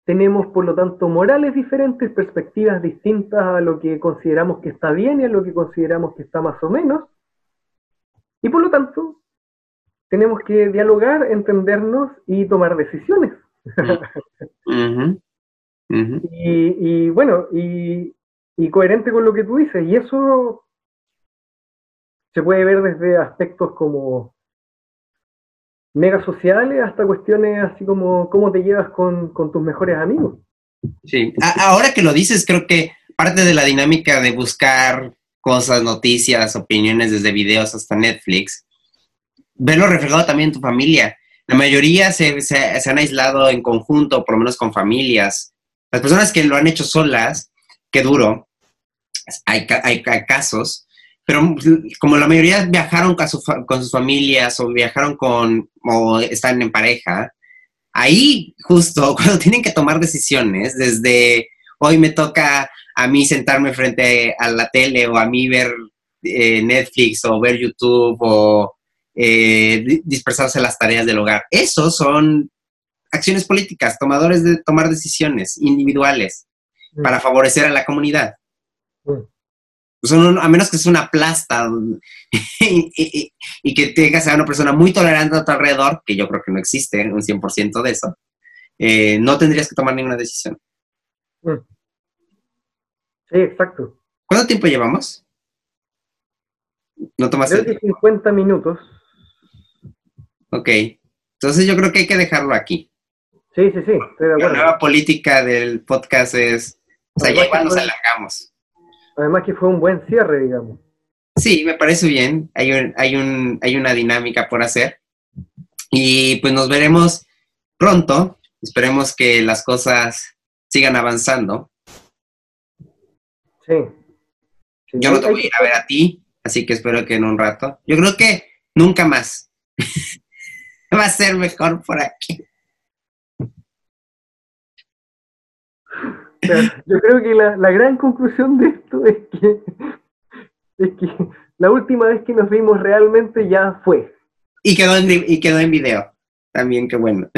tenemos por lo tanto morales diferentes, perspectivas distintas a lo que consideramos que está bien y a lo que consideramos que está más o menos. Y por lo tanto, tenemos que dialogar, entendernos y tomar decisiones. Y, bueno, y, coherente con lo que tú dices, y eso se puede ver desde aspectos como mega sociales hasta cuestiones así como cómo te llevas con, tus mejores amigos. Sí, ahora que lo dices, creo que parte de la dinámica de buscar cosas, noticias, opiniones desde videos hasta Netflix, verlo reflejado también en tu familia. La mayoría se, se, han aislado en conjunto, por lo menos con familias. Las personas que lo han hecho solas, qué duro, hay, casos, pero como la mayoría viajaron con, con, sus familias o viajaron con, o están en pareja, ahí justo cuando tienen que tomar decisiones, desde hoy me toca a mí sentarme frente a la tele o a mí ver eh, Netflix o ver YouTube o eh, dispersarse las tareas del hogar. Esos son acciones políticas, tomadores de tomar decisiones individuales mm. para favorecer a la comunidad. Mm. A menos que sea una plasta y, que tengas a una persona muy tolerante a tu alrededor, que yo creo que no existe un 100% de eso, eh, no tendrías que tomar ninguna decisión. Mm. Sí, exacto. ¿Cuánto tiempo llevamos? ¿No tomas Creo 50 minutos. Ok. Entonces yo creo que hay que dejarlo aquí. Sí, sí, sí, estoy de acuerdo. La nueva política del podcast es, o sea, ya igual nos alargamos. Además que fue un buen cierre, digamos. Sí, me parece bien. Hay, hay, un, hay una dinámica por hacer. Y pues nos veremos pronto. Esperemos que las cosas sigan avanzando. Yo no te voy a ir a ver a ti, así que espero que en un rato. Yo creo que nunca más. Va a ser mejor por aquí. Yo creo que la, gran conclusión de esto es que, es que la última vez que nos vimos realmente ya fue. Y quedó en, y quedó en video. También, qué bueno.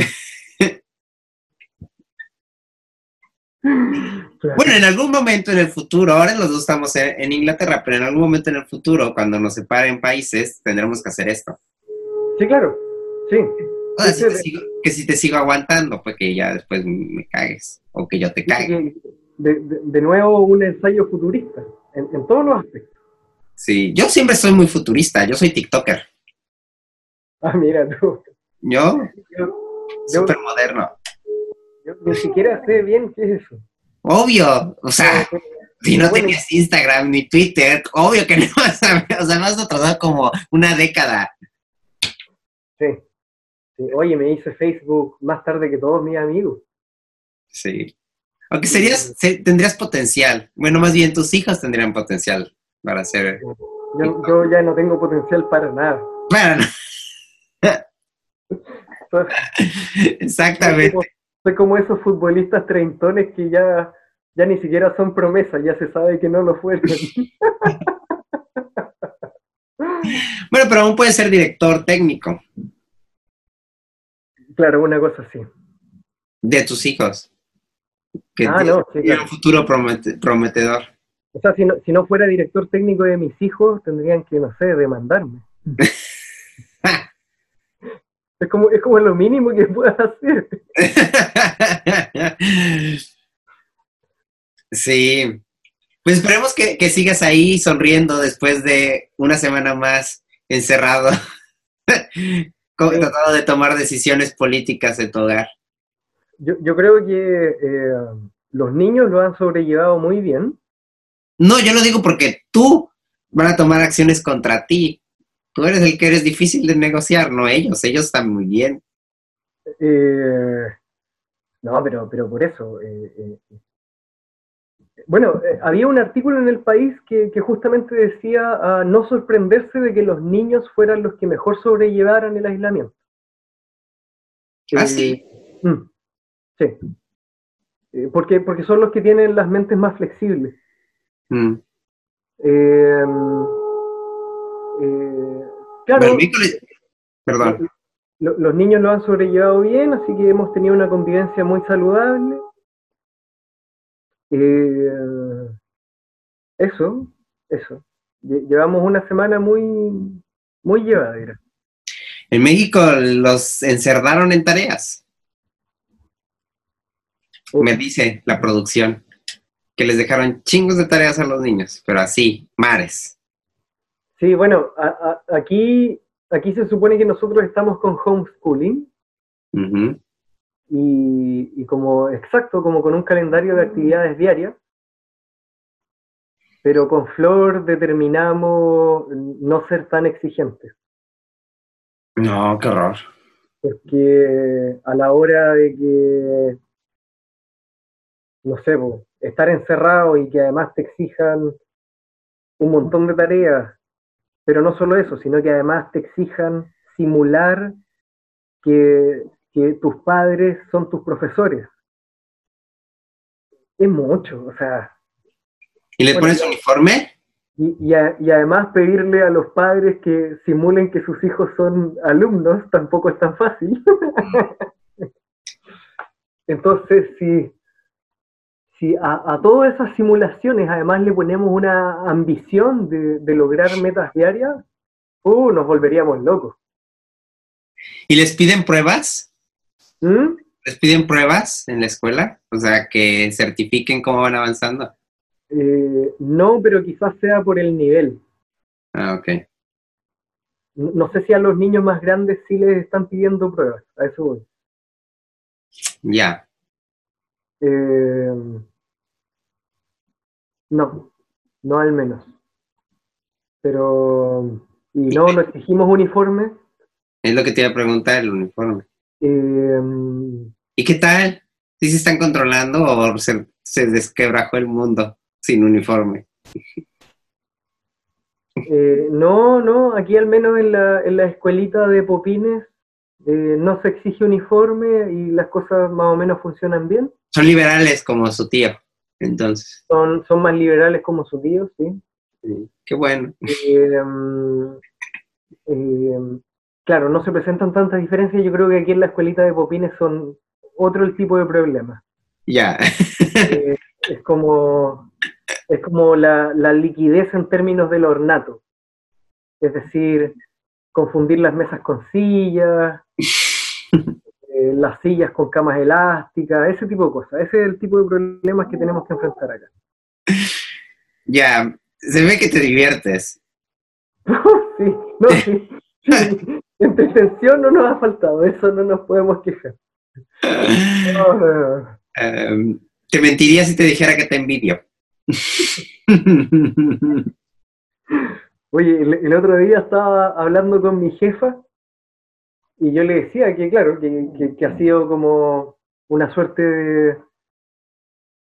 Bueno, en algún momento en el futuro, ahora los dos estamos en, Inglaterra, pero en algún momento en el futuro, cuando nos separen países, tendremos que hacer esto. Sí, claro, sí. que si te sigo aguantando, pues que ya después me cagues, o que yo te cague. De, nuevo, un ensayo futurista, en, todos los aspectos. Sí, yo siempre soy muy futurista, yo soy TikToker. Ah, mira tú. Yo, súper moderno. Yo ni siquiera sé bien qué es eso. Obvio, o sea, si no tenías Instagram ni Twitter, obvio que no vas a ver, o sea, vas a tardar como una década. Sí. sí. Oye, me hice Facebook más tarde que todos mis amigos. Sí. Aunque serías, tendrías potencial. Bueno, más bien tus hijos tendrían potencial para ser. Yo, yo ya no tengo potencial para nada. Para nada. Exactamente. Soy como esos futbolistas treintones que ya, ya ni siquiera son promesas, ya se sabe que no lo fueron. bueno, pero aún puede ser director técnico. Claro, una cosa así. De tus hijos. Que ah, no, un futuro prometedor. O sea, si no, si no fuera director técnico de mis hijos, tendrían que, no sé, demandarme. Es como, es como lo mínimo que puedas hacer. Sí. Pues esperemos que, sigas ahí sonriendo después de una semana más encerrado, tratando de tomar decisiones políticas en tu hogar. Yo, yo creo que eh, los niños lo han sobrellevado muy bien. No, yo lo digo porque tú van a tomar acciones contra ti. Tú eres el que eres difícil de negociar, no ellos. Ellos están muy bien. Eh, no, pero, pero por eso. Eh, bueno, había un artículo en el país que, justamente decía a no sorprenderse de que los niños fueran los que mejor sobrellevaran el aislamiento. Ah, sí. Mm, sí. eh, porque, porque son los que tienen las mentes más flexibles. Mm. Eh, eh, claro, Perdón. lo- los niños lo han sobrellevado bien, así que hemos tenido una convivencia muy saludable. Eso, eso. Lle- Llevamos una semana muy, muy llevadera. En México los encerraron en tareas. Me dice la producción que les dejaron chingos de tareas a los niños, pero así, mares. Sí, bueno, a- a- aquí, aquí se supone que nosotros estamos con homeschooling. Y como, exacto, como con un calendario de actividades diarias, pero con Flor determinamos no ser tan exigentes, No, qué horror. porque a la hora de que, no sé, po, estar encerrado y que además te exijan un montón de tareas, pero no solo eso, sino que además te exijan simular que, que tus padres son tus profesores. Es mucho, o sea, ¿Y Bueno, pones uniforme? y, y a- y además pedirle a los padres que simulen que sus hijos son alumnos tampoco es tan fácil. Entonces, si, si a, a todas esas simulaciones además le ponemos una ambición de, de lograr metas diarias, uh, nos volveríamos locos. ¿Y les piden pruebas? ¿Mm? ¿Les piden pruebas en la escuela? O sea, que certifiquen cómo van avanzando. Eh, no, pero quizás sea por el nivel. Ah, ok. No no sé si a los niños más grandes sí les están pidiendo pruebas, a eso voy. Ya. Eh, no, no al menos. Pero, y no, no exigimos uniforme. Es lo que te iba a preguntar, el uniforme. Eh, ¿Y qué tal? ¿Sí se están controlando o se, se desquebrajó el mundo sin uniforme? eh, no, no, aquí al menos en la, en la escuelita de Popines eh, no se exige uniforme y las cosas más o menos funcionan bien. Son liberales como su tío. Entonces, Son, son más liberales como sus tíos, sí. sí, qué bueno. Eh, mm, eh, claro, no se presentan tantas diferencias. Yo creo que aquí en la escuelita de Popines son otro el tipo de problemas. Ya. Eh, es como, es como la, la liquidez en términos del ornato. Es decir, confundir las mesas con sillas, eh, las sillas con camas elásticas, ese tipo de cosas. Ese es el tipo de problemas que tenemos que enfrentar acá. ya. Se ve que te diviertes. sí, no, sí. sí. Entretención no nos ha faltado, eso no nos podemos quejar. No, no, no. Em, te mentiría si te dijera que te envidio. Oye, el, el otro día estaba hablando con mi jefa y yo le decía que, claro, que, que- que ha sido como una suerte de,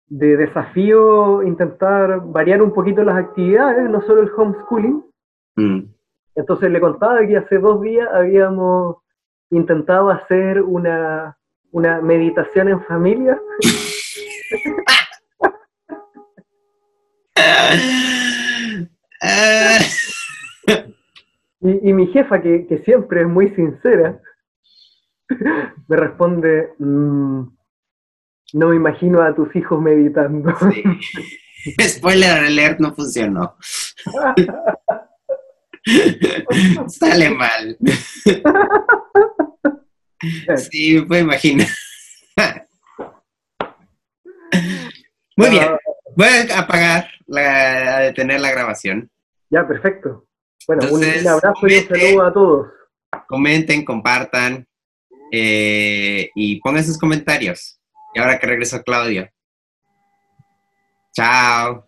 de desafío intentar variar un poquito las actividades, no solo el homeschooling. Mm. Entonces le contaba que hace dos días habíamos intentado hacer una, una meditación en familia. Y, y mi jefa, que, que siempre es muy sincera, me responde, "Mm, no me imagino a tus hijos meditando. sí. Spoiler alert, no funcionó. Sale mal. Sí, me puedo imaginar. Muy bien. Voy a apagar, la, a detener la grabación. Ya, perfecto. Bueno, un- Entonces, un abrazo y un saludo a todos. Comenten, compartan eh, y pongan sus comentarios. Y ahora que regreso Claudio. Chao.